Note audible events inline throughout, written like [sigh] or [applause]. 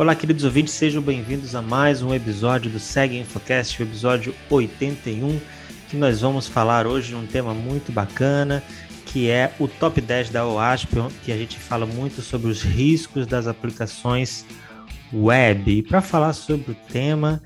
Olá, queridos ouvintes, sejam bem-vindos a mais um episódio do Segue Infocast, o episódio 81, que nós vamos falar hoje de um tema muito bacana, que é o top 10 da OASP, que a gente fala muito sobre os riscos das aplicações web. E para falar sobre o tema,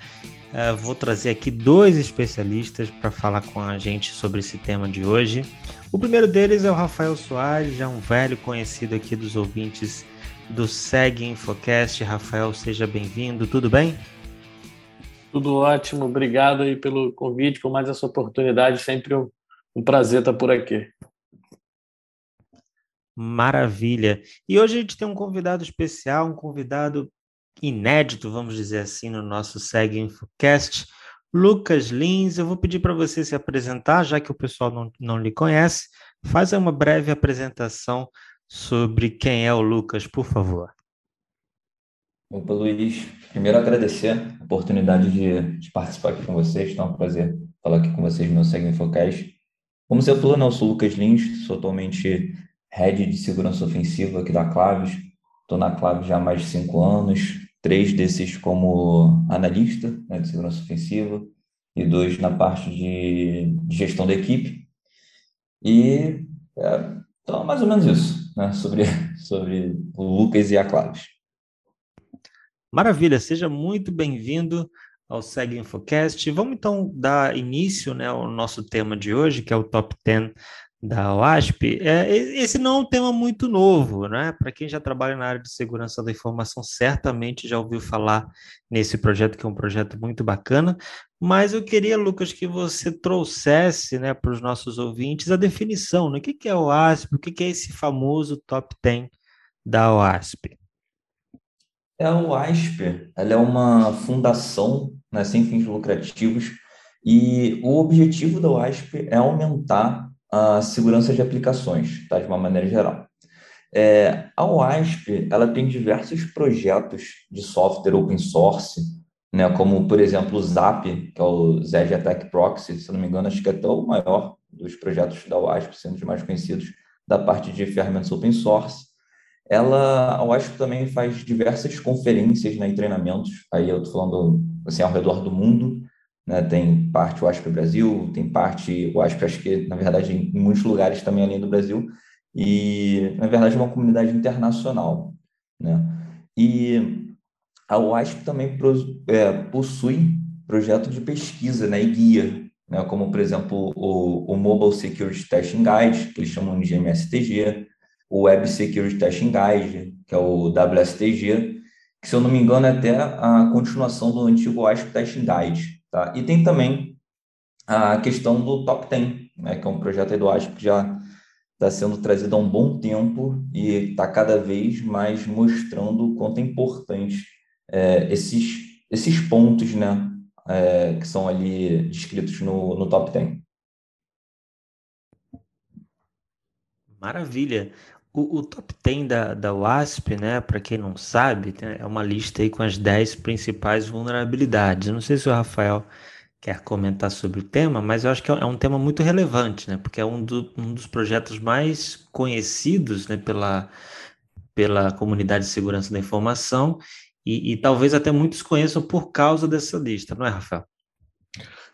uh, vou trazer aqui dois especialistas para falar com a gente sobre esse tema de hoje. O primeiro deles é o Rafael Soares, já um velho conhecido aqui dos ouvintes do Segue Infocast. Rafael, seja bem-vindo, tudo bem? Tudo ótimo, obrigado aí pelo convite, por mais essa oportunidade, sempre um, um prazer estar por aqui. Maravilha. E hoje a gente tem um convidado especial, um convidado inédito, vamos dizer assim, no nosso Segue Infocast, Lucas Lins. Eu vou pedir para você se apresentar, já que o pessoal não, não lhe conhece. Faz uma breve apresentação sobre quem é o Lucas, por favor. Opa, Luiz. Primeiro agradecer a oportunidade de, de participar aqui com vocês. Então, é um prazer falar aqui com vocês no Segue Infocast. Como você falou, não, eu sou Lucas Lins, sou atualmente Head de Segurança Ofensiva aqui da Claves. Estou na Claves já há mais de cinco anos, três desses como analista né, de segurança ofensiva e dois na parte de, de gestão da equipe. E é, então, mais ou menos isso, né, sobre, sobre o Lucas e a Claves. Maravilha, seja muito bem-vindo ao Segue Infocast. Vamos então dar início né, ao nosso tema de hoje, que é o Top 10 da OASP, é, esse não é um tema muito novo, né? Para quem já trabalha na área de segurança da informação, certamente já ouviu falar nesse projeto, que é um projeto muito bacana. Mas eu queria, Lucas, que você trouxesse né, para os nossos ouvintes a definição, né? O que, que é OASP, o que, que é esse famoso top 10 da OASP? É, a OASP ela é uma fundação né, sem fins lucrativos e o objetivo da OASP é aumentar a segurança de aplicações, tá? de uma maneira geral. É, a OASP ela tem diversos projetos de software open source, né, como, por exemplo, o ZAP, que é o Zed Attack Proxy, se não me engano, acho que é até o maior dos projetos da OASP, sendo os mais conhecidos da parte de ferramentas open source. Ela, a OASP também faz diversas conferências né, e treinamentos, aí eu estou falando assim, ao redor do mundo, né? Tem parte o ASP Brasil, tem parte o ASP, acho que, na verdade, em, muitos lugares também além do Brasil, e, na verdade, é uma comunidade internacional. Né? E a OASP também é, possui projeto de pesquisa né, e guia, né, como, por exemplo, o, o Mobile Security Testing Guide, que eles chamam de MSTG, o Web Security Testing Guide, que é o WSTG, que, se eu não me engano, é até a continuação do antigo OASP Testing Guide. Tá? E tem também a questão do Top 10, né, que é um projeto do ASP que já está sendo trazido há um bom tempo e está cada vez mais mostrando o quanto é importante é, esses, esses pontos né, é, que são ali descritos no, no Top 10. Maravilha. O, o, top 10 da, da WASP, né, para quem não sabe, é uma lista aí com as 10 principais vulnerabilidades. Não sei se o Rafael quer comentar sobre o tema, mas eu acho que é um tema muito relevante, né, porque é um, do, um dos projetos mais conhecidos né, pela, pela comunidade de segurança da informação e, e talvez até muitos conheçam por causa dessa lista, não é, Rafael?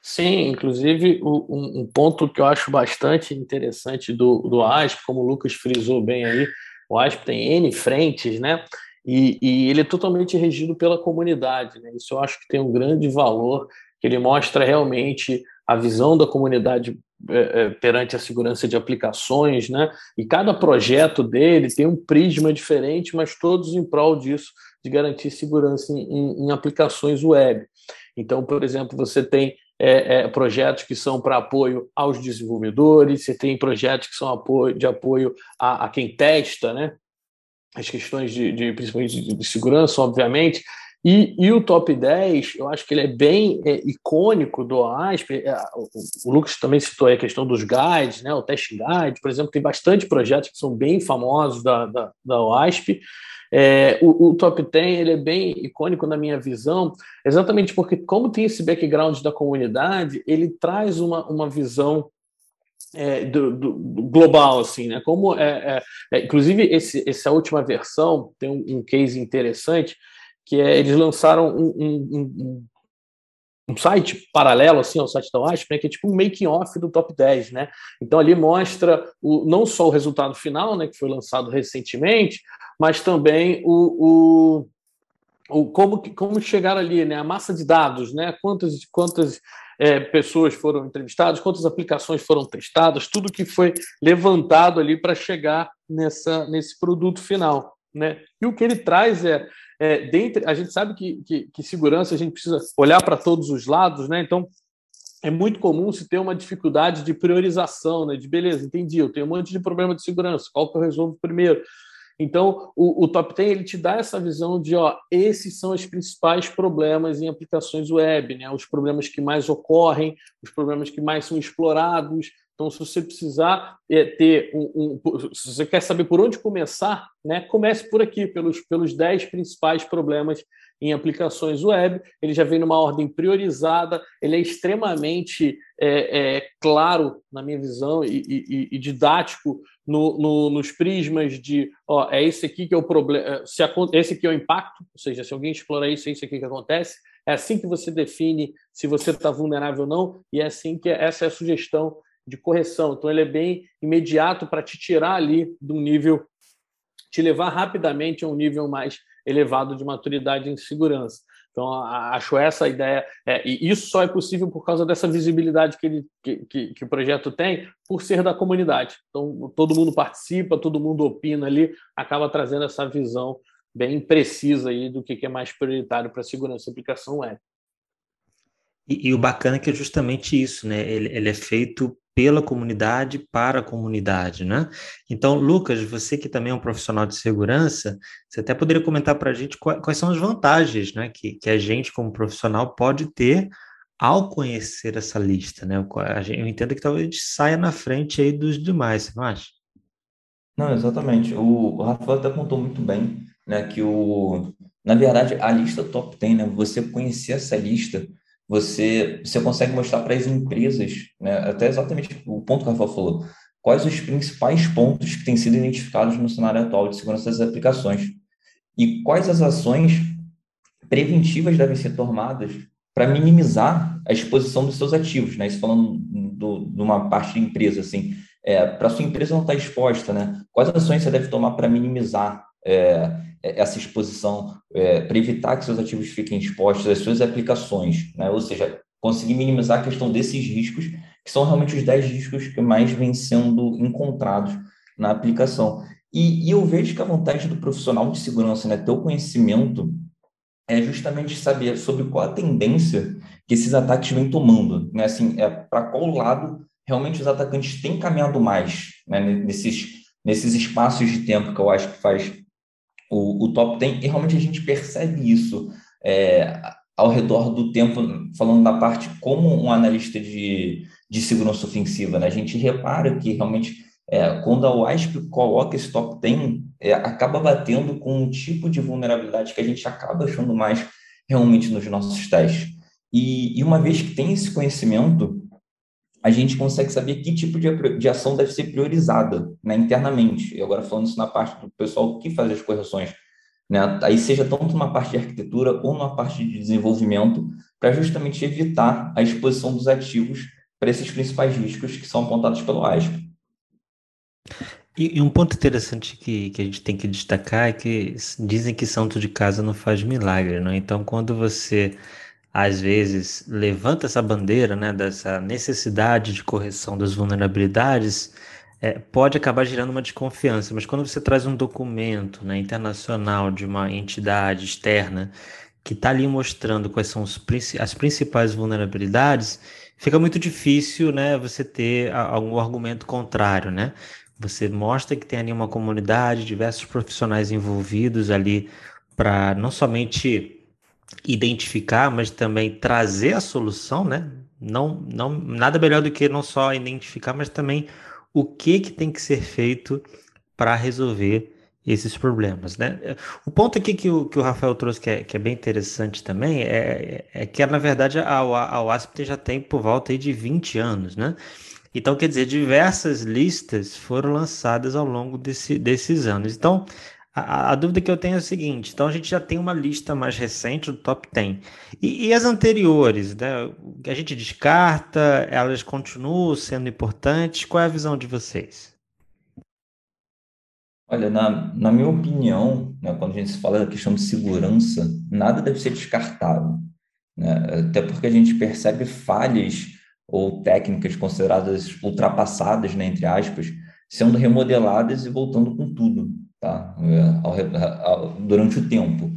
Sim, inclusive um, um, ponto que eu acho bastante interessante do, do ASP, como o Lucas frisou bem aí, o ASP tem N frentes, né? E, e ele é totalmente regido pela comunidade, né? Isso eu acho que tem um grande valor, que ele mostra realmente a visão da comunidade é, é, perante a segurança de aplicações, né? E cada projeto dele tem um prisma diferente, mas todos em prol disso, de garantir segurança em, em aplicações web. Então, por exemplo, você tem é, é, projetos que são para apoio aos desenvolvedores, você tem projetos que são apoio, de apoio a, a quem testa, né? as questões de, de principalmente de, de, segurança, obviamente. E, e, o top 10, eu acho que ele é bem é, icônico do OASP. É, o, o, Lucas também citou a questão dos guides, né? o Test Guide, por exemplo, tem bastante projetos que são bem famosos da, da, da OASP. É, o, o, top 10 ele é bem icônico na minha visão, exatamente porque, como tem esse background da comunidade, ele traz uma, uma visão é, do, do, global, assim, né? Como é, é, é inclusive esse, essa última versão tem um, um case interessante que é, eles lançaram um, um, um, um site paralelo assim ao site da WASP, né, que é tipo um making off do top 10, né? Então ali mostra o, não só o resultado final, né, que foi lançado recentemente, mas também o, o, o como como chegar ali, né, a massa de dados, né? Quantas quantas é, pessoas foram entrevistadas, quantas aplicações foram testadas, tudo que foi levantado ali para chegar nessa nesse produto final, né? E o que ele traz é é, dentre, a gente sabe que, que, que segurança a gente precisa olhar para todos os lados, né? Então, é muito comum se ter uma dificuldade de priorização, né? De beleza, entendi, eu tenho um monte de problema de segurança, qual que eu resolvo primeiro? Então, o, o, Top 10 ele te dá essa visão de, ó, esses são os principais problemas em aplicações web, né? Os problemas que mais ocorrem, os problemas que mais são explorados, então, se você precisar é, ter um, um, se você quer saber por onde começar, né, comece por aqui, pelos, pelos 10 principais problemas em aplicações web. Ele já vem numa ordem priorizada, ele é extremamente é, é, claro, na minha visão, e, e, e didático no, no, nos prismas de ó, é esse aqui que é o problema, é, se esse aqui é o impacto, ou seja, se alguém explora isso, é isso aqui que acontece. É assim que você define se você está vulnerável ou não, e é assim que essa é a sugestão de correção. Então, ele é bem imediato para te tirar ali de um nível, te levar rapidamente a um nível mais elevado de maturidade em segurança. Então, acho essa a ideia. É, e isso só é possível por causa dessa visibilidade que, ele, que, que, que, o projeto tem, por ser da comunidade. Então, todo mundo participa, todo mundo opina ali, acaba trazendo essa visão bem precisa aí do que, que é mais prioritário para a segurança da aplicação web. E, e, o bacana é que é justamente isso, né? Ele, ele é feito pela comunidade para a comunidade, né? Então, Lucas, você que também é um profissional de segurança, você até poderia comentar para a gente quais, são as vantagens, né, que, que a gente como profissional pode ter ao conhecer essa lista, né? Eu entendo que talvez a gente saia na frente aí dos demais, você não acha? Não, exatamente. O, o Rafael até contou muito bem, né, que o, na verdade, a lista top 10, né, você conhecer essa lista você, você consegue mostrar para as empresas, né, até exatamente o ponto que a Rafa falou, quais os principais pontos que têm sido identificados no cenário atual de segurança das aplicações e quais as ações preventivas devem ser tomadas para minimizar a exposição dos seus ativos, né? Isso falando do, de uma parte de empresa, assim, é, para sua empresa não estar tá exposta, né? Quais ações você deve tomar para minimizar é, é, essa exposição é, para evitar que seus ativos fiquem expostos às suas aplicações, né? ou seja, conseguir minimizar a questão desses riscos, que são realmente os 10 riscos que mais vêm sendo encontrados na aplicação. E, e eu vejo que a vantagem do profissional de segurança, né, ter o conhecimento, é justamente saber sobre qual a tendência que esses ataques vêm tomando, né? Assim, é para qual lado realmente os atacantes têm caminhado mais, né? Nesses nesses espaços de tempo que eu acho que faz o, o top 10, e realmente a gente percebe isso é, ao redor do tempo, falando da parte como um analista de, de segurança ofensiva. Né? A gente repara que realmente é, quando a WASP coloca esse top 10, é, acaba batendo com um tipo de vulnerabilidade que a gente acaba achando mais realmente nos nossos testes. E, e uma vez que tem esse conhecimento, a gente consegue saber que tipo de, de ação deve ser priorizada né, internamente. E agora falando isso na parte do pessoal que faz as correções, né, aí seja tanto numa parte de arquitetura ou numa parte de desenvolvimento, para justamente evitar a exposição dos ativos para esses principais riscos que são apontados pelo ASP. E, e, um ponto interessante que, que a gente tem que destacar é que dizem que santo de casa não faz milagre, não? Então, quando você às vezes levanta essa bandeira, né, dessa necessidade de correção das vulnerabilidades, é, pode acabar gerando uma desconfiança. Mas quando você traz um documento né, internacional de uma entidade externa que está ali mostrando quais são os, as principais vulnerabilidades, fica muito difícil, né, você ter algum argumento contrário, né? Você mostra que tem ali uma comunidade, diversos profissionais envolvidos ali para não somente identificar, mas também trazer a solução, né? Não, não, nada melhor do que não só identificar, mas também o que, que tem que ser feito para resolver esses problemas, né? O ponto aqui que o, que o Rafael trouxe, que é, que é bem interessante também, é, é que, na verdade, a, a WASP já tem por volta de 20 anos, né? Então, quer dizer, diversas listas foram lançadas ao longo desse, desses anos. Então, A, a, dúvida que eu tenho é a seguinte: então a gente já tem uma lista mais recente do top 10. E, e as anteriores, né? A gente descarta, elas continuam sendo importantes? Qual é a visão de vocês? Olha, na, na minha opinião, né, quando a gente fala da questão de segurança, nada deve ser descartado. Né? Até porque a gente percebe falhas ou técnicas consideradas ultrapassadas, né, entre aspas, sendo remodeladas e voltando com tudo tá? durante o tempo.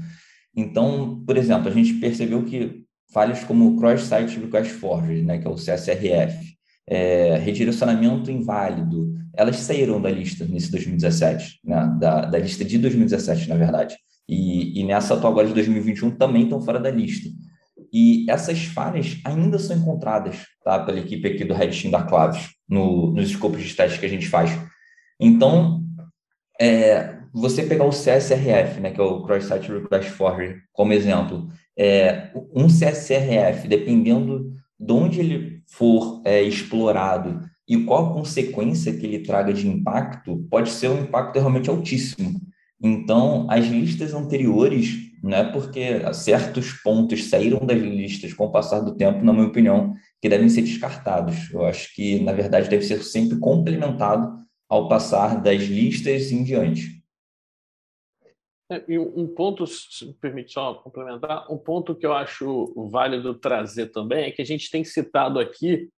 Então, por exemplo, a gente percebeu que falhas como Cross-Site Request Forgery, né, que é o CSRF, é, redirecionamento inválido, elas saíram da lista nesse 2017, né, da, da lista de 2017, na verdade. E, e nessa atual agora de 2021 também estão fora da lista. E essas falhas ainda são encontradas tá, pela equipe aqui do Red Team da Claves, no, nos escopos de testes que a gente faz. Então, é, você pegar o CSRF, né, que é o Cross Site Request Forgery, como exemplo, é, um CSRF, dependendo de onde ele for é, explorado e qual a consequência que ele traga de impacto, pode ser um impacto realmente altíssimo. Então, as listas anteriores, não é porque certos pontos saíram das listas com o passar do tempo, na minha opinião, que devem ser descartados. Eu acho que, na verdade, deve ser sempre complementado ao passar das listas em diante. É, e um ponto, se me permite só complementar, um ponto que eu acho válido trazer também é que a gente tem citado aqui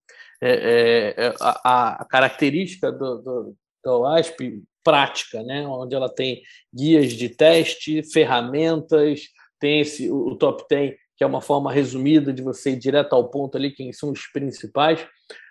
é, é, é a, a, característica do, do, do OASP prática, né? onde ela tem guias de teste, ferramentas, tem esse, o, Top 10, que é uma forma resumida de você ir direto ao ponto ali, quem são os principais,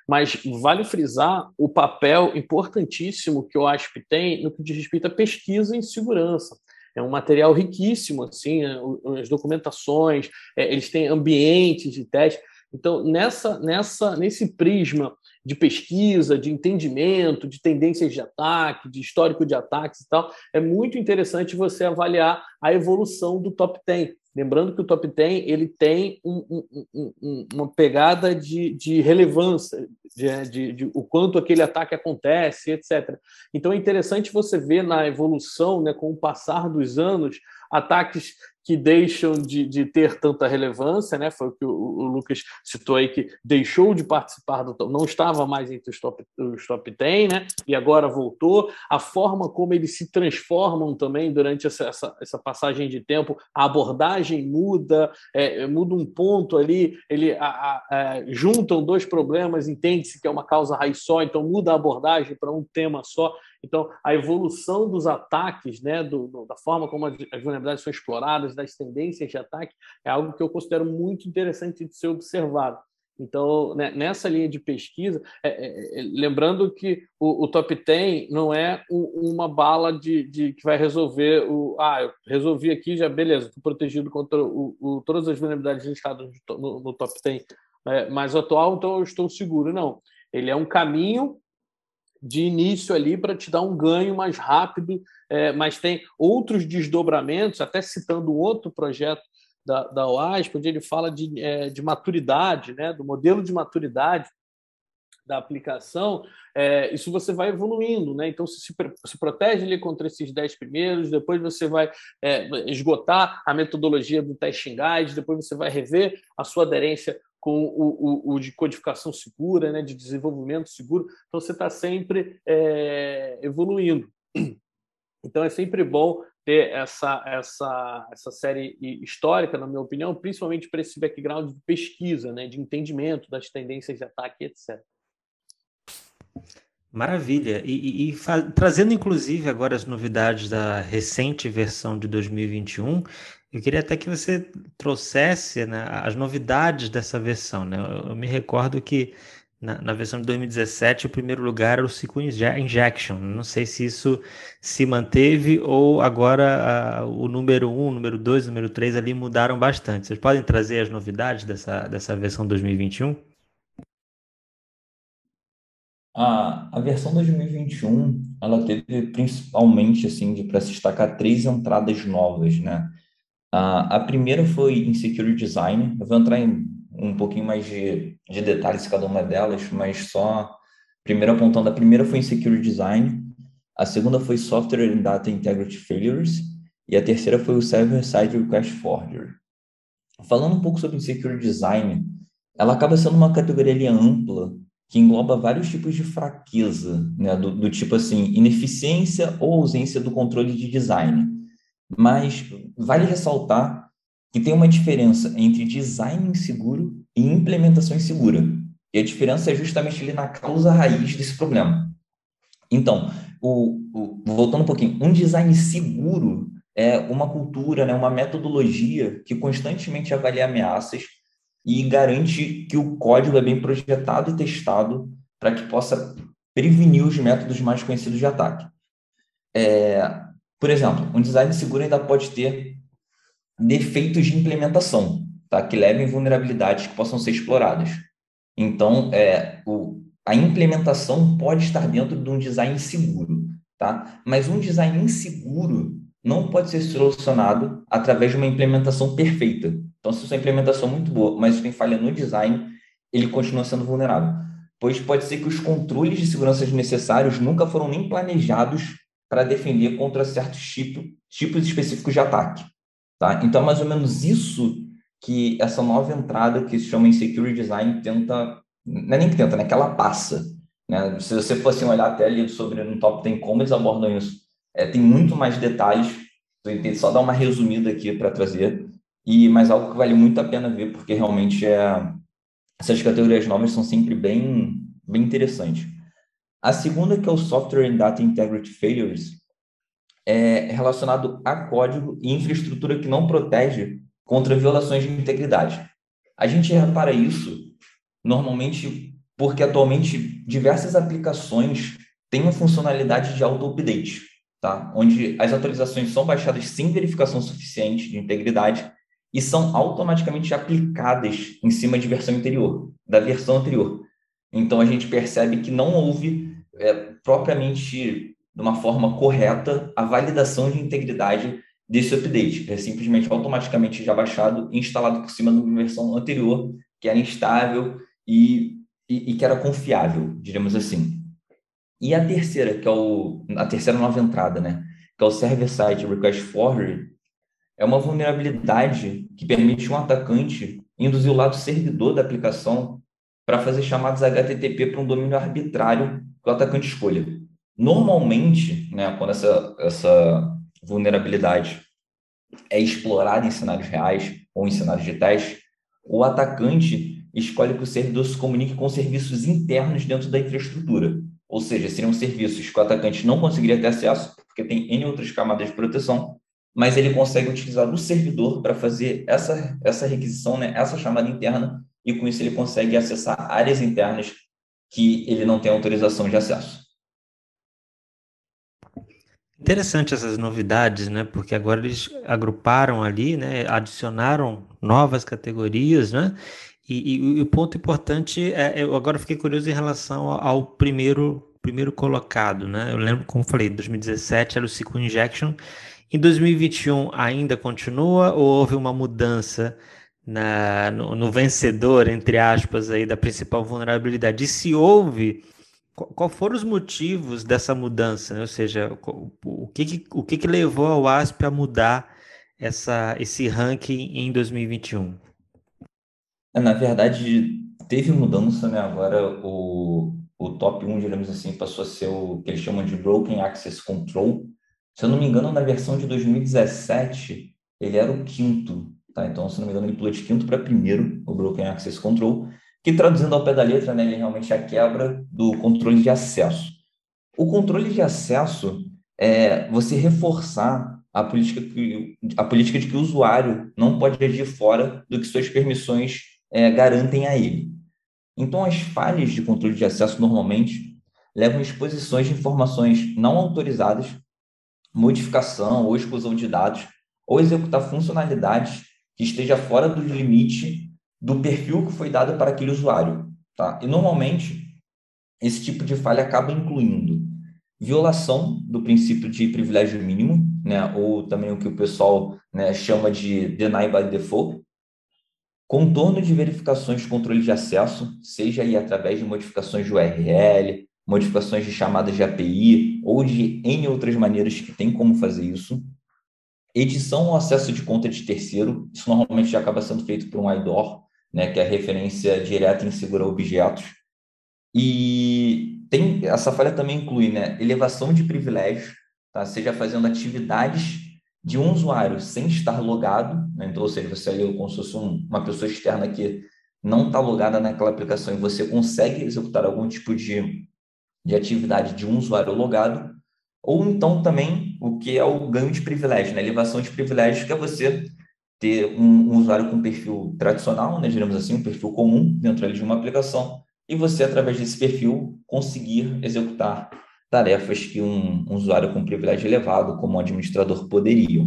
mas vale frisar o papel importantíssimo que o ASP tem no que diz respeito à pesquisa em segurança. É um material riquíssimo, assim, né? as documentações, é, eles têm ambientes de teste. Então, nessa, nessa, nesse prisma de pesquisa, de entendimento, de tendências de ataque, de histórico de ataques e tal, é muito interessante você avaliar a evolução do top 10. Lembrando que o top 10 ele tem um, um, um, uma pegada de, de relevância, de, de, de, o quanto aquele ataque acontece, etc. Então é interessante você ver na evolução, né, com o passar dos anos, ataques que deixam de, de, ter tanta relevância, né? Foi o que o, o, Lucas citou aí, que deixou de participar do não estava mais entre os top, os top 10, né? E agora voltou. A forma como eles se transformam também durante essa, essa, essa passagem de tempo, a abordagem muda, é, muda um ponto ali, ele a, a, a, é, juntam dois problemas, entende-se que é uma causa raiz só, então muda a abordagem para um tema só. Então, a evolução dos ataques, né, do, do, da forma como as, vulnerabilidades são exploradas, das tendências de ataque, é algo que eu considero muito interessante de ser observado. Então, né, nessa linha de pesquisa, é, é, é lembrando que o, o, top 10 não é um, uma bala de, de, que vai resolver o. Ah, eu resolvi aqui, já beleza, estou protegido contra o, o, todas as vulnerabilidades listadas no, no top 10 é, mais atual, então eu estou seguro. Não. Ele é um caminho de início ali para te dar um ganho mais rápido, é, mas tem outros desdobramentos, até citando outro projeto da, da OASP, onde ele fala de, é, de maturidade, né, do modelo de maturidade da aplicação, é, isso você vai evoluindo, né? Então, você se, se protege ali contra esses 10 primeiros, depois você vai é, esgotar a metodologia do testing guide, depois você vai rever a sua aderência com o, o, o, de codificação segura, né, de desenvolvimento seguro. Então, você está sempre é, evoluindo. Então, é sempre bom ter essa, essa, essa série histórica, na minha opinião, principalmente para esse background de pesquisa, né, de entendimento das tendências de ataque, etc. Maravilha. E, e, e trazendo, inclusive, agora as novidades da recente versão de 2021, eu queria até que você trouxesse né, as novidades dessa versão. Né? Eu, eu me recordo que na, na, versão de 2017 o primeiro lugar era o SQL Injection. Não sei se isso se manteve ou agora o número 1, o número 2, o número 3 ali mudaram bastante. Vocês podem trazer as novidades dessa, dessa versão 2021? A, a versão 2021 ela teve principalmente assim de para se destacar três entradas novas, né? A primeira foi em Security Design. Eu vou entrar em um pouquinho mais de, de detalhes cada uma delas, mas só primeiro apontando. A primeira foi em Security Design. a segunda foi Software and Data Integrity Failures, e a terceira foi o Server-Side Request Forgery. Falando um pouco sobre Security Design, ela acaba sendo uma categoria ampla que engloba vários tipos de fraqueza, né, do, do tipo assim, ineficiência ou ausência do controle de design. Mas vale ressaltar que tem uma diferença entre design inseguro e implementação insegura. E a diferença é justamente ali na causa raiz desse problema. Então, o, o, voltando um pouquinho, um design seguro é uma cultura, né, uma metodologia que constantemente avalia ameaças e garante que o código é bem projetado e testado para que possa prevenir os métodos mais conhecidos de ataque. É, por exemplo, um design seguro ainda pode ter defeitos de implementação, tá? que levem vulnerabilidades que possam ser exploradas. Então, é, o, a implementação pode estar dentro de um design seguro, tá? mas um design inseguro não pode ser solucionado através de uma implementação perfeita. Então, se sua implementação é muito boa, mas tem falha no design, ele continua sendo vulnerável. Pois pode ser que os controles de segurança necessários nunca foram nem planejados para defender contra certos tipo, tipos específicos de ataque. Tá? Então, é mais ou menos isso que essa nova entrada que se chama Insecurity Design tenta, não é nem que tenta, né? que ela passa. Né? Se você fosse olhar até ali sobre no Top 10 como eles abordam isso, é, tem muito mais detalhes, eu só dar uma resumida aqui para trazer, e mas algo que vale muito a pena ver, porque realmente é, essas categorias novas são sempre bem, bem interessantes. A segunda, que é o Software and Data Integrity Failures, é relacionado a código e infraestrutura que não protege contra violações de integridade. A gente repara isso normalmente porque atualmente diversas aplicações têm uma funcionalidade de auto-update, tá? onde as atualizações são baixadas sem verificação suficiente de integridade e são automaticamente aplicadas em cima de versão anterior, da versão anterior. Então a gente percebe que não houve é, propriamente de uma forma correta a validação de integridade desse update. É simplesmente automaticamente já baixado e instalado por cima de uma versão anterior que era instável e, e, e que era confiável, diremos assim. E a terceira, que é o, a terceira nova entrada, né? Que é o Server-Side Request Forgery, é uma vulnerabilidade que permite um atacante induzir o lado servidor da aplicação para fazer chamadas HTTP para um domínio arbitrário que o atacante escolha. Normalmente, né, quando essa, essa vulnerabilidade é explorada em cenários reais ou em cenários teste, o atacante escolhe que o servidor se comunique com serviços internos dentro da infraestrutura. Ou seja, seriam serviços que o atacante não conseguiria ter acesso, porque tem N outras camadas de proteção, mas ele consegue utilizar o servidor para fazer essa, essa requisição, né, essa chamada interna, e com isso ele consegue acessar áreas internas que ele não tem autorização de acesso. Interessante essas novidades, né? Porque agora eles agruparam ali, né? Adicionaram novas categorias, né? E, o ponto importante é, eu agora fiquei curioso em relação ao primeiro primeiro colocado, né? Eu lembro, como falei, 2017 era o SQL Injection em 2021 ainda continua ou houve uma mudança na, no, no, vencedor, entre aspas, aí, da principal vulnerabilidade? E se houve, qual, qual foram os motivos dessa mudança? Né? Ou seja, o, o, que, que, o que, que levou ao ASP a mudar essa, esse ranking em 2021? É, na verdade, teve mudança, né? Agora o, o top 1, digamos assim, passou a ser o que eles chamam de Broken Access Control, se eu não me engano, na versão de 2017, ele era o quinto, tá? Então, se não me engano, ele pulou de quinto para primeiro, o Broken Access Control, que traduzindo ao pé da letra, né, ele realmente é a quebra do controle de acesso. O controle de acesso é você reforçar a política, que, a política de que o usuário não pode agir fora do que suas permissões é, garantem a ele. Então, as falhas de controle de acesso normalmente levam exposições de informações não autorizadas modificação ou exclusão de dados, ou executar funcionalidades que esteja fora do limite do perfil que foi dado para aquele usuário. Tá? E, normalmente, esse tipo de falha acaba incluindo violação do princípio de privilégio mínimo, né, ou também o que o pessoal né, chama de deny by default, contorno de verificações de controle de acesso, seja aí através de modificações de URL, modificações de chamadas de API ou de N outras maneiras que tem como fazer isso. Edição ou acesso de conta de terceiro, isso normalmente já acaba sendo feito por um IDOR, né, que é a referência direta em segurar objetos. E tem essa falha também inclui né, elevação de privilégios, tá? seja fazendo atividades de um usuário sem estar logado, né? então, ou seja, você ali como se fosse um, uma pessoa externa que não está logada naquela aplicação e você consegue executar algum tipo de, de atividade de um usuário logado, ou então também o que é o ganho de privilégio, né? elevação de privilégios, que é você ter um, um usuário com perfil tradicional, né, digamos assim, um perfil comum dentro de uma aplicação, e você, através desse perfil, conseguir executar tarefas que um, um usuário com privilégio elevado, como um administrador, poderia.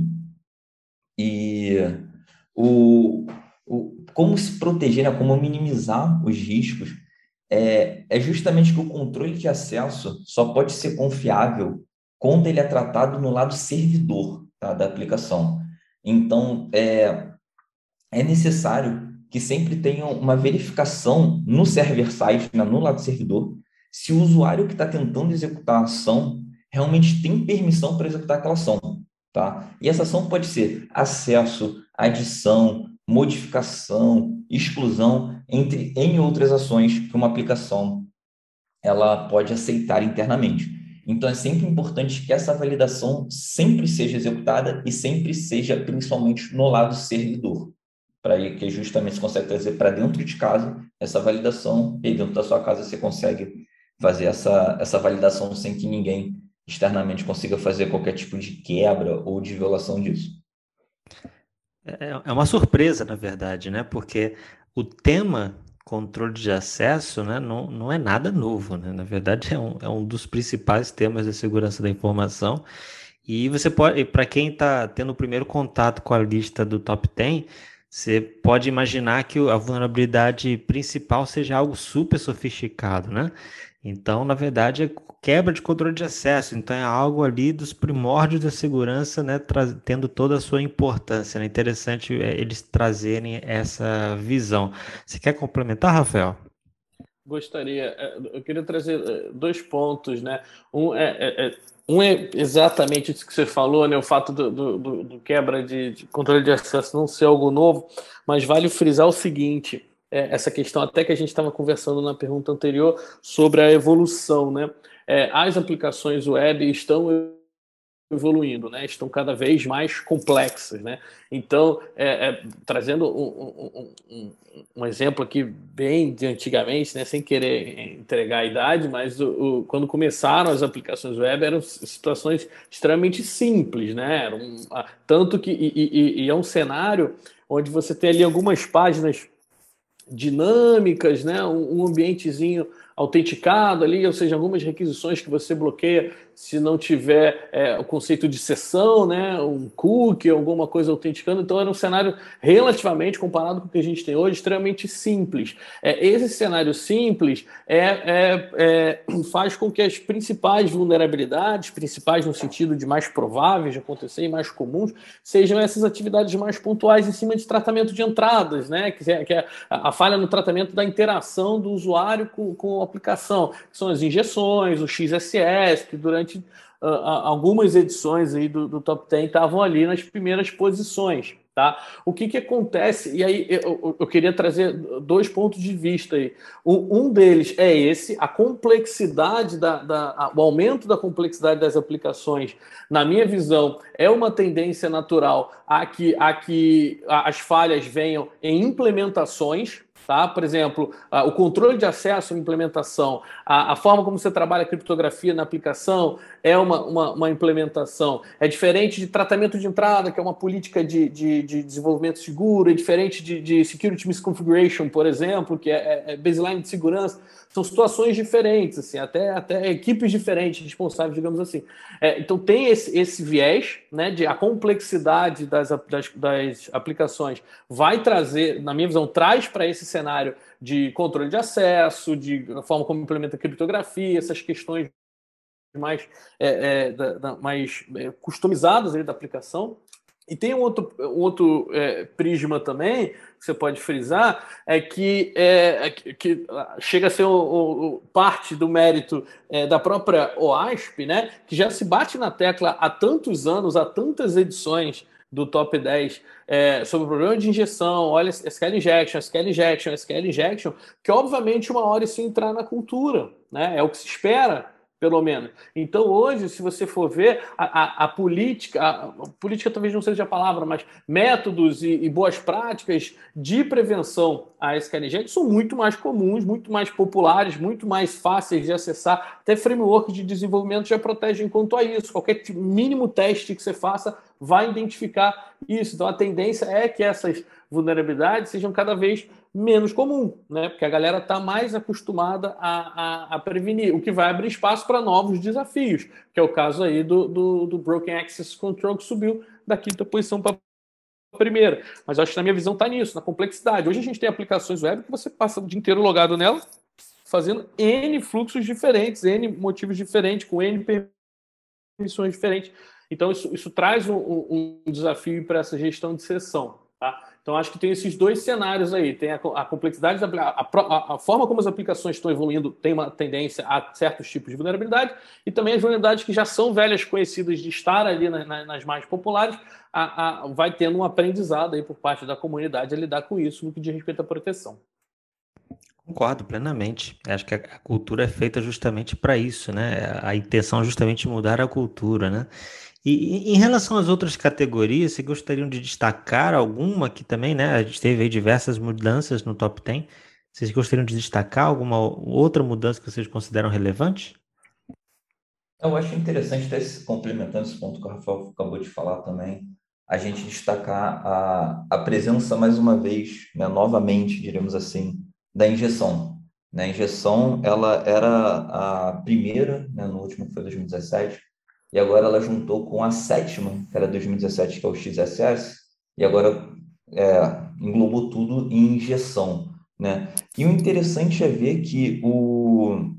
E o, o, como se proteger, né, como minimizar os riscos, é, é justamente que o controle de acesso só pode ser confiável quando ele é tratado no lado servidor tá, da aplicação. Então, é, é necessário que sempre tenham uma verificação no server-side, né, no lado servidor, se o usuário que está tentando executar a ação realmente tem permissão para executar aquela ação. Tá? E essa ação pode ser acesso, adição, modificação, exclusão, entre N outras ações que uma aplicação ela pode aceitar internamente. Então, é sempre importante que essa validação sempre seja executada e sempre seja principalmente no lado servidor para que justamente você consegue trazer para dentro de casa essa validação e dentro da sua casa você consegue fazer essa, essa validação sem que ninguém externamente consiga fazer qualquer tipo de quebra ou de violação disso. É, é uma surpresa, na verdade, né? Porque o tema controle de acesso né, não, não é nada novo, né? Na verdade, é um, é um dos principais temas da segurança da informação. E você pode, para quem está tendo o primeiro contato com a lista do top 10, você pode imaginar que a vulnerabilidade principal seja algo super sofisticado, né? Então, na verdade, é quebra de controle de acesso. Então, é algo ali dos primórdios da segurança, né? Tendo toda a sua importância. É né? interessante é, eles trazerem essa visão. Você quer complementar, Rafael? Gostaria. É, eu queria trazer é, dois pontos, né? Um é, é, é um é exatamente isso que você falou, né? O fato do, do, do quebra de, de, controle de acesso não ser algo novo, mas vale frisar o seguinte: é, essa questão até que a gente estava conversando na pergunta anterior sobre a evolução, né? É, as aplicações web estão evoluindo, né? Estão cada vez mais complexas, né? Então, é, é, trazendo um, um, um, um, exemplo aqui bem de antigamente, né? Sem querer entregar a idade, mas o, o, quando começaram as aplicações web eram situações extremamente simples, né? Era tanto que e, e, e é um cenário onde você tem ali algumas páginas dinâmicas, né? um ambientezinho autenticado ali, ou seja, algumas requisições que você bloqueia se não tiver é, o conceito de sessão, né, um cookie, alguma coisa autenticando. Então, era um cenário relativamente, comparado com o que a gente tem hoje, extremamente simples. É, esse cenário simples é, é, é faz com que as principais vulnerabilidades, principais no sentido de mais prováveis de acontecer e mais comuns, sejam essas atividades mais pontuais em cima de tratamento de entradas, né, que é, que é a falha no tratamento da interação do usuário com, com a aplicação, que são as injeções, o XSS, que durante uh, algumas edições aí do, do Top 10 estavam ali nas primeiras posições. Tá? O que, que acontece? E aí eu, eu queria trazer dois pontos de vista aí. Um, deles é esse: a complexidade da, da, o aumento da complexidade das aplicações, na minha visão, é uma tendência natural a que, a que as falhas venham em implementações Tá? Por exemplo, o controle de acesso à implementação, a, a, forma como você trabalha a criptografia na aplicação é uma, uma, uma, implementação. É diferente de tratamento de entrada, que é uma política de, de, de desenvolvimento seguro, é diferente de, de, security misconfiguration, por exemplo, que é, é, é baseline de segurança. São situações diferentes, assim, até, até equipes diferentes responsáveis, digamos assim. É, então tem esse, esse viés, né, de a complexidade das, das, das aplicações vai trazer, na minha visão, traz para esse cenário de controle de acesso, de forma como implementa criptografia, essas questões mais, é, é, da, da, mais é, customizadas ali da aplicação. E tem um outro, um outro é, prisma também, que você pode frisar, é que, é, é que chega a ser o, o, parte do mérito é, da própria OASP, né, que já se bate na tecla há tantos anos, há tantas edições do top 10 é, sobre o problema de injeção, olha SQL injection, SQL injection, SQL injection, que obviamente uma hora isso entrar na cultura, né? É o que se espera pelo menos. Então, hoje, se você for ver, a, a, a política, a, a, política talvez não seja a palavra, mas métodos e, e boas práticas de prevenção a SKLG são muito mais comuns, muito mais populares, muito mais fáceis de acessar. Até framework de desenvolvimento já protegem quanto a isso. Qualquer mínimo teste que você faça vai identificar isso. Então, a tendência é que essas vulnerabilidades sejam cada vez menos comum, né? Porque a galera está mais acostumada a, a, a, prevenir, o que vai abrir espaço para novos desafios, que é o caso aí do, do, do Broken Access Control, que subiu da quinta posição para primeira. Mas acho que na minha visão está nisso, na complexidade. Hoje a gente tem aplicações web que você passa o dia inteiro logado nela, fazendo N fluxos diferentes, N motivos diferentes, com N permissões diferentes. Então, isso, isso traz um, um desafio para essa gestão de sessão. Tá? Então, acho que tem esses dois cenários aí. Tem a, a complexidade, a, a, a, forma como as aplicações estão evoluindo tem uma tendência a certos tipos de vulnerabilidade, e também as vulnerabilidades que já são velhas conhecidas de estar ali na, na, nas mais populares, vai tendo um aprendizado aí por parte da comunidade a lidar com isso no que diz respeito à proteção. Concordo plenamente. Acho que a cultura é feita justamente para isso, né? A intenção é justamente mudar a cultura, né? E em relação às outras categorias, vocês gostariam de destacar alguma que também, né? A gente teve diversas mudanças no top 10. Vocês gostariam de destacar alguma outra mudança que vocês consideram relevante? Eu acho interessante, complementando esse ponto que o Rafael acabou de falar também, a gente destacar a, a presença, mais uma vez, né, novamente, diremos assim, da injeção. Né? A injeção, ela era a primeira, né, no último foi 2017, e agora ela juntou com a sétima, que era 2017, que é o XSS, e agora é, englobou tudo em injeção. Né? E o interessante é ver que o,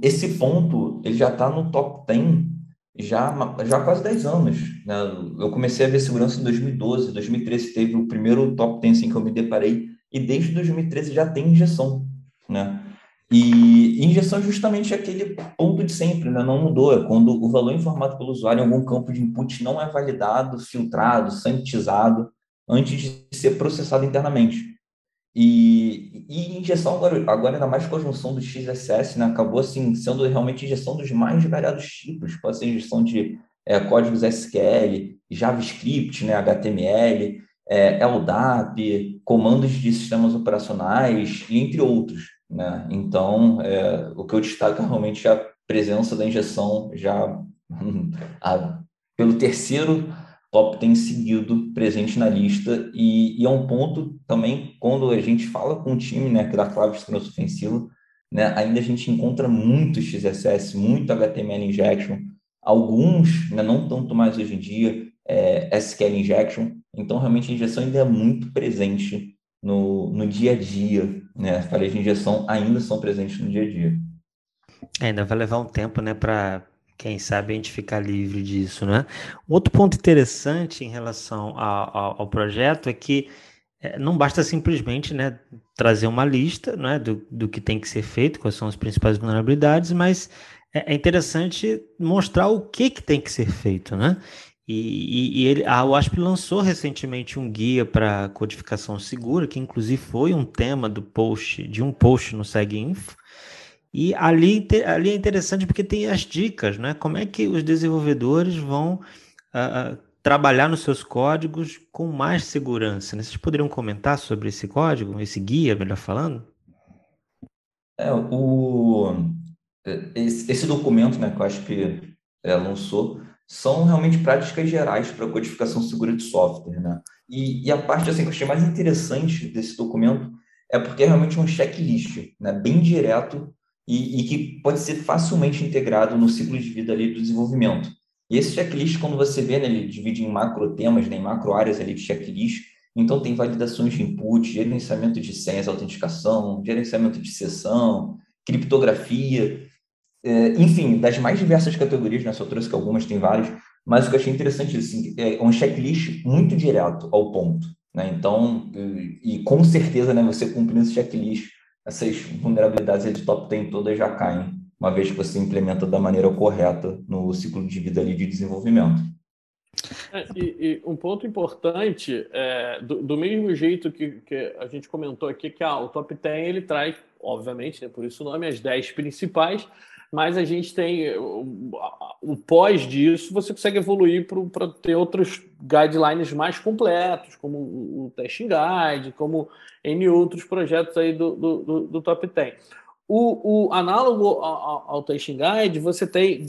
esse ponto ele já está no top 10 já, já há quase 10 anos. Né? Eu comecei a ver segurança em 2012, 2013 teve o primeiro top 10 assim, que eu me deparei, e desde 2013 já tem injeção. Né? E injeção é justamente aquele ponto de sempre, né? não mudou. É quando o valor informado pelo usuário em algum campo de input não é validado, filtrado, sanitizado antes de ser processado internamente. E, e injeção agora, agora ainda mais com a junção do XSS, né? acabou assim sendo realmente injeção dos mais variados tipos. Pode ser injeção de é, códigos SQL, JavaScript, né? HTML, é, LDAP, comandos de sistemas operacionais, entre outros. Né? Então, é, o que eu destaco é realmente a presença da injeção já [laughs] a, pelo terceiro top tem seguido presente na lista e, e, é um ponto também quando a gente fala com o time né, que dá clave de ofensiva, né, ainda a gente encontra muito XSS, muito HTML injection, alguns, né, não tanto mais hoje em dia, é, SQL injection, então realmente a injeção ainda é muito presente no, no dia a dia, né? Falhas de injeção ainda são presentes no dia a dia. É, ainda vai levar um tempo, né, para quem sabe a gente ficar livre disso, né? Outro ponto interessante em relação ao, ao, ao projeto é que é, não basta simplesmente, né, trazer uma lista, né, do, do que tem que ser feito, quais são as principais vulnerabilidades, mas é, é interessante mostrar o que, que tem que ser feito, né? E, e, ele, a WASP lançou recentemente um guia para codificação segura, que inclusive foi um tema do post, de um post no SegInfo. E ali, ali é interessante porque tem as dicas, né? Como é que os desenvolvedores vão uh, trabalhar nos seus códigos com mais segurança. Né? Vocês poderiam comentar sobre esse código, esse guia, melhor falando? É, o, esse, documento né, que acho que é, lançou são realmente práticas gerais para codificação segura de software, né? E, e, a parte assim que eu achei mais interessante desse documento é porque é realmente um checklist, né? Bem direto e, e, que pode ser facilmente integrado no ciclo de vida ali do desenvolvimento. E esse checklist, quando você vê, né, ele divide em macro temas, né, em macro áreas ali de checklist. Então tem validações de input, gerenciamento de senhas, autenticação, gerenciamento de sessão, criptografia, enfim, das mais diversas categorias, né, só trouxe que algumas tem várias, mas o que eu achei interessante assim, é um checklist muito direto ao ponto. Né? Então, e, e com certeza, né, você cumprindo esse checklist, essas vulnerabilidades de top 10 todas já caem, uma vez que você implementa da maneira correta no ciclo de vida ali de desenvolvimento. É, e, e, um ponto importante, é, do, do, mesmo jeito que, que, a gente comentou aqui, que ah, o top 10 ele traz, obviamente, né, por isso o nome, as 10 principais, mas a gente tem o, pós disso, você consegue evoluir para ter outros guidelines mais completos, como o, o Testing Guide, como em outros projetos aí do, do, do Top 10. O, o análogo ao, ao Testing Guide, você tem,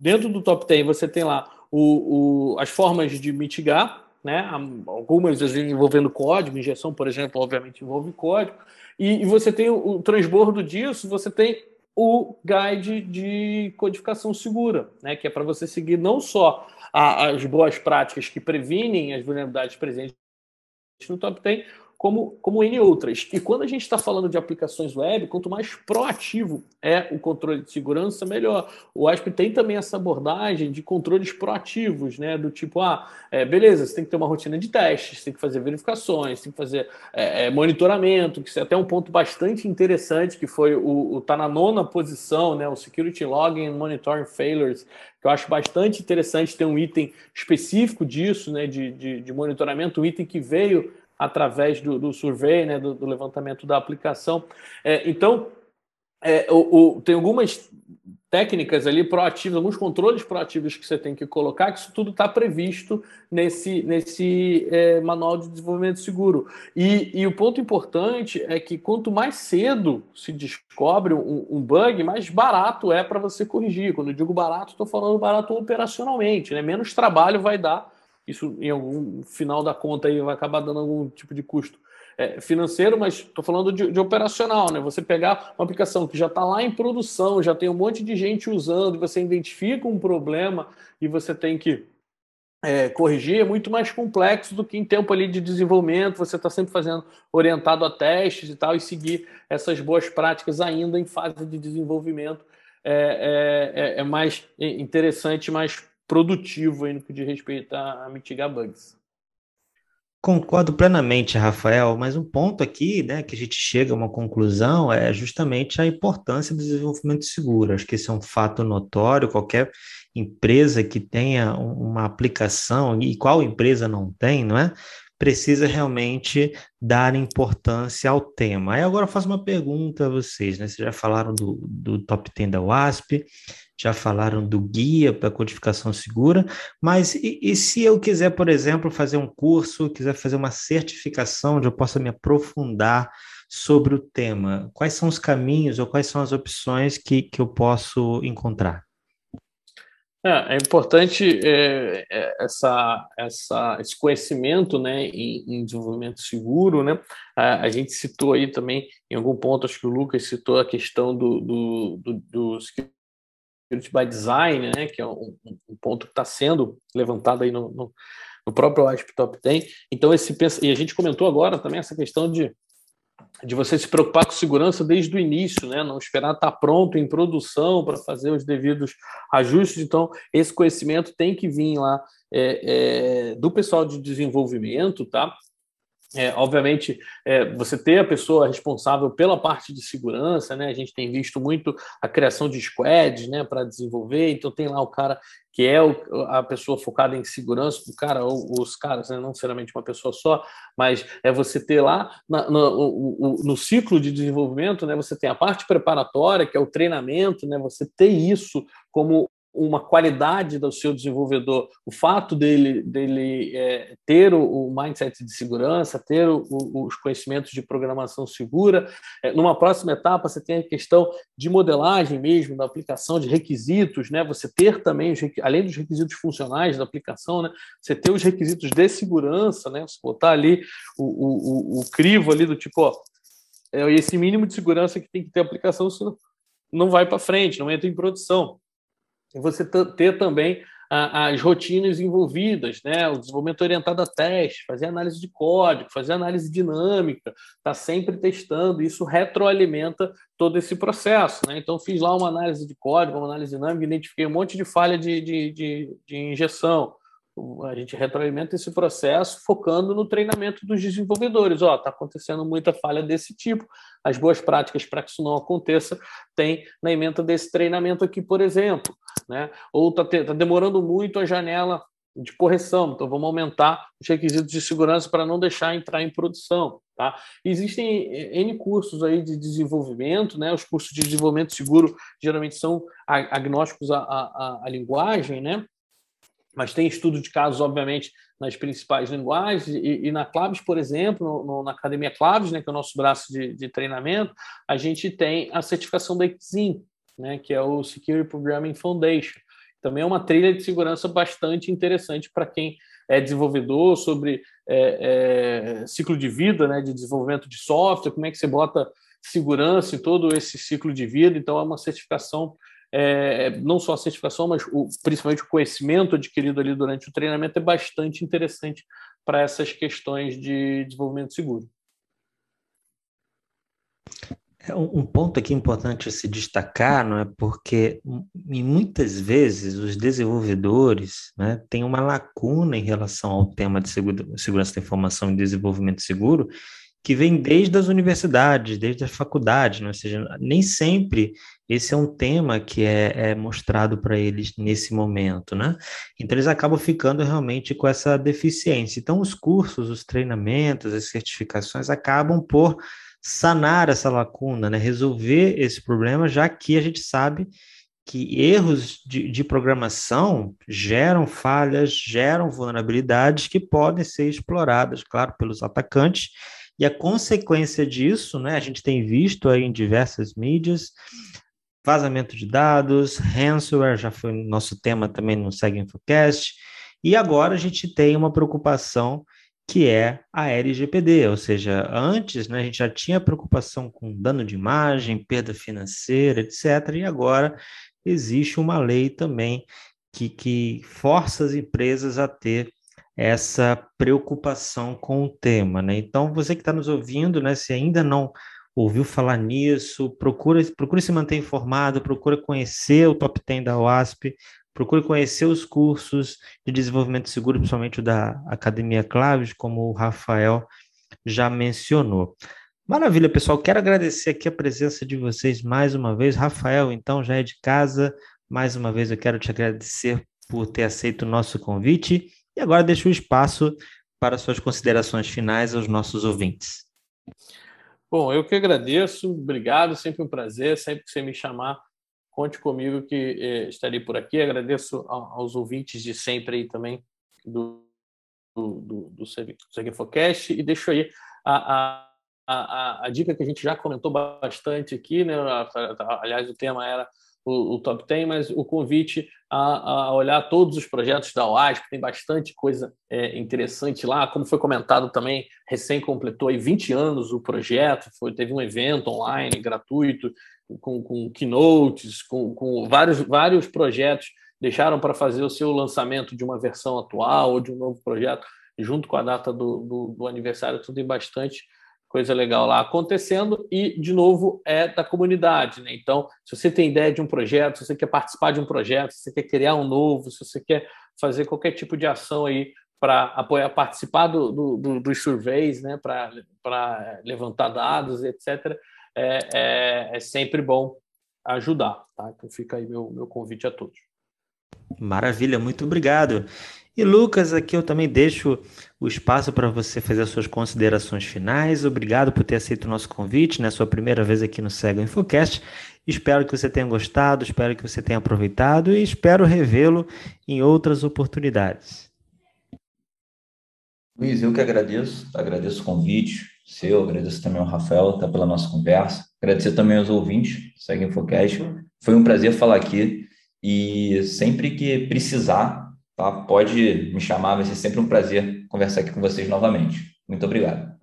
dentro do Top 10, você tem lá o, o, as formas de mitigar, né? algumas envolvendo código, injeção, por exemplo, obviamente envolve código, e, e você tem o, o transbordo disso, você tem o guide de codificação segura, né, que é para você seguir não só a, as boas práticas que previnem as vulnerabilidades presentes no top 10, como, como N outras. E quando a gente está falando de aplicações web, quanto mais proativo é o controle de segurança, melhor. O ASP tem também essa abordagem de controles proativos, né? Do tipo, ah, é, beleza, você tem que ter uma rotina de testes, tem que fazer verificações, tem que fazer é, é, monitoramento, que é até um ponto bastante interessante, que foi o, o tá na nona posição, né? O Security Logging and Monitoring Failures, que eu acho bastante interessante ter um item específico disso, né? De, de, de monitoramento, um item que veio através do, do survey, né, do, do, levantamento da aplicação. É, então, é, o, o, tem algumas técnicas ali proativas, alguns controles proativos que você tem que colocar, que isso tudo está previsto nesse, nesse é, manual de desenvolvimento seguro. E, e, o ponto importante é que quanto mais cedo se descobre um, um bug, mais barato é para você corrigir. Quando eu digo barato, estou falando barato operacionalmente, né? menos trabalho vai dar isso, em algum final da conta, aí vai acabar dando algum tipo de custo. É, financeiro, mas estou falando de, de, operacional, né? Você pegar uma aplicação que já está lá em produção, já tem um monte de gente usando, você identifica um problema e você tem que é, corrigir, é muito mais complexo do que em tempo ali de desenvolvimento, você está sempre fazendo orientado a testes e tal, e seguir essas boas práticas ainda em fase de desenvolvimento. É, é, é, é mais interessante, mais produtivo aí no que diz respeito a, a mitigar bugs. Concordo plenamente, Rafael, mas um ponto aqui, né, que a gente chega a uma conclusão é justamente a importância do desenvolvimento seguro. Acho que esse é um fato notório. Qualquer empresa que tenha uma aplicação, e qual empresa não tem, não é? Precisa realmente dar importância ao tema. Aí agora eu faço uma pergunta a vocês, né? Vocês já falaram do, do top 10 da WASP, já falaram do guia para codificação segura, mas e, e, se eu quiser, por exemplo, fazer um curso, quiser fazer uma certificação onde eu possa me aprofundar sobre o tema, quais são os caminhos ou quais são as opções que, que eu posso encontrar? É, é importante é, é, essa, essa, esse conhecimento né, em, em desenvolvimento seguro. Né? A, a, gente citou aí também, em algum ponto, acho que o Lucas citou a questão do, do, do, do Security by Design, né, que é um, um ponto que está sendo levantado aí no, no, no próprio ASP Top 10. Então, esse, e a gente comentou agora também essa questão de, de você se preocupar com segurança desde o início, né, não esperar estar tá pronto em produção para fazer os devidos ajustes. Então, esse conhecimento tem que vir lá é, é, do pessoal de desenvolvimento, tá? É, obviamente, é, você ter a pessoa responsável pela parte de segurança, né? A gente tem visto muito a criação de squads, né, para desenvolver. Então tem lá o cara que é o, a pessoa focada em segurança, o cara ou os caras, né, não necessariamente uma pessoa só, mas é você ter lá na, no, no ciclo de desenvolvimento, né? Você tem a parte preparatória, que é o treinamento, né? Você ter isso como uma qualidade do seu desenvolvedor, o fato dele, dele é, ter o, o, mindset de segurança, ter o, o, os conhecimentos de programação segura. É, numa próxima etapa, você tem a questão de modelagem mesmo, da aplicação de requisitos, né? Você ter também, os, além dos requisitos funcionais da aplicação, né? Você ter os requisitos de segurança, né? Você botar ali o, o, crivo ali do tipo, ó, é esse mínimo de segurança que tem que ter a aplicação, senão não vai para frente, não entra em produção você ter também as rotinas envolvidas, né? o desenvolvimento orientado a teste, fazer análise de código, fazer análise dinâmica, está sempre testando, isso retroalimenta todo esse processo. Né? Então, fiz lá uma análise de código, uma análise dinâmica, identifiquei um monte de falha de, de, de, de injeção. A gente retroalimenta esse processo focando no treinamento dos desenvolvedores. Ó, está acontecendo muita falha desse tipo. As boas práticas para que isso não aconteça tem na emenda desse treinamento aqui, por exemplo né? Ou está tá demorando muito a janela de correção, então vamos aumentar os requisitos de segurança para não deixar entrar em produção. Tá? Existem N cursos aí de desenvolvimento, né? Os cursos de desenvolvimento seguro geralmente são agnósticos à, à, à linguagem, né? Mas tem estudo de casos, obviamente, nas principais linguagens, e, e na Claves, por exemplo, no, no, na Academia Claves, né, que é o nosso braço de, de treinamento, a gente tem a certificação da XIM, né, que é o Security Programming Foundation. Também é uma trilha de segurança bastante interessante para quem é desenvolvedor sobre é, é, ciclo de vida, né, de desenvolvimento de software, como é que você bota segurança em todo esse ciclo de vida. Então, é uma certificação, é, não só a certificação, mas o, principalmente o conhecimento adquirido ali durante o treinamento é bastante interessante para essas questões de desenvolvimento seguro. É um ponto aqui importante a se destacar, não é? Porque muitas vezes os desenvolvedores né, têm uma lacuna em relação ao tema de segurança da informação e desenvolvimento seguro, que vem desde as universidades, desde as faculdades, não? É? ou seja, nem sempre esse é um tema que é, é mostrado para eles nesse momento, né? Então eles acabam ficando realmente com essa deficiência. Então os cursos, os treinamentos, as certificações acabam por sanar essa lacuna, né? resolver esse problema, já que a gente sabe que erros de, de, programação geram falhas, geram vulnerabilidades que podem ser exploradas, claro, pelos atacantes, e a consequência disso, né, a gente tem visto aí em diversas mídias, vazamento de dados, ransomware, já foi nosso tema também no Segue Infocast, e agora a gente tem uma preocupação que é a LGPD, ou seja, antes né, a gente já tinha preocupação com dano de imagem, perda financeira, etc., e agora existe uma lei também que, que força as empresas a ter essa preocupação com o tema. Né? Então, você que está nos ouvindo, né, se ainda não ouviu falar nisso, procura, procure se manter informado, procura conhecer o top 10 da OASP, procure conhecer os cursos de desenvolvimento seguro, principalmente o da Academia Claves, como o Rafael já mencionou. Maravilha, pessoal. Quero agradecer aqui a presença de vocês mais uma vez. Rafael, então, já é de casa. Mais uma vez eu quero te agradecer por ter aceito o nosso convite. E agora deixo o espaço para suas considerações finais aos nossos ouvintes. Bom, eu que agradeço. Obrigado, sempre um prazer. Sempre que você me chamar, Conte comigo que eh, estarei por aqui. Agradeço aos ouvintes de sempre aí também do, do, do, do Seguinfocast e deixo aí a, a, a, a, dica que a gente já comentou bastante aqui, né? aliás, o tema era o, o top 10, mas o convite a, a, olhar todos os projetos da OASP, tem bastante coisa é, interessante lá, como foi comentado também, recém completou aí 20 anos o projeto, foi, teve um evento online gratuito, com, com keynotes, com, com vários, vários projetos, deixaram para fazer o seu lançamento de uma versão atual ou de um novo projeto, junto com a data do, do, do aniversário, tudo tem bastante coisa legal lá acontecendo e, de novo, é da comunidade. Né? Então, se você tem ideia de um projeto, se você quer participar de um projeto, se você quer criar um novo, se você quer fazer qualquer tipo de ação aí para apoiar, participar do, do, do, dos surveys, né? para levantar dados, etc., é, é, é sempre bom ajudar. Tá? Então fica aí meu, meu convite a todos. Maravilha, muito obrigado. E Lucas, aqui eu também deixo o espaço para você fazer as suas considerações finais. Obrigado por ter aceito o nosso convite, né? Sua primeira vez aqui no Cego Infocast. Espero que você tenha gostado, espero que você tenha aproveitado e espero revê-lo em outras oportunidades. Luiz, eu que agradeço, agradeço o convite seu, agradeço também ao Rafael tá, pela nossa conversa, agradecer também aos ouvintes, segue Infocast. Foi um prazer falar aqui e sempre que precisar, tá, pode me chamar, vai ser sempre um prazer conversar aqui com vocês novamente. Muito obrigado.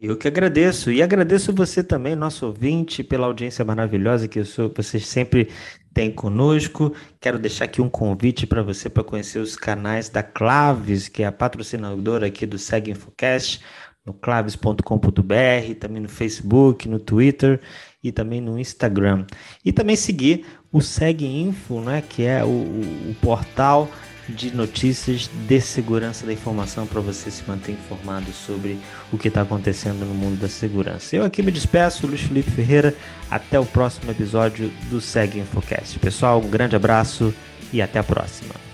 Eu que agradeço. E agradeço você também, nosso ouvinte, pela audiência maravilhosa que vocês sempre tem conosco. Quero deixar aqui um convite para você para conhecer os canais da Claves, que é a patrocinadora aqui do Segue Infocast, no claves.com.br, também no Facebook, no Twitter e também no Instagram. E também seguir o Segue Info, né, que é o, o, o portal de notícias de segurança da informação para você se manter informado sobre o que está acontecendo no mundo da segurança. Eu aqui me despeço, Luiz Felipe Ferreira. Até o próximo episódio do Segue Infocast. Pessoal, um grande abraço e até a próxima.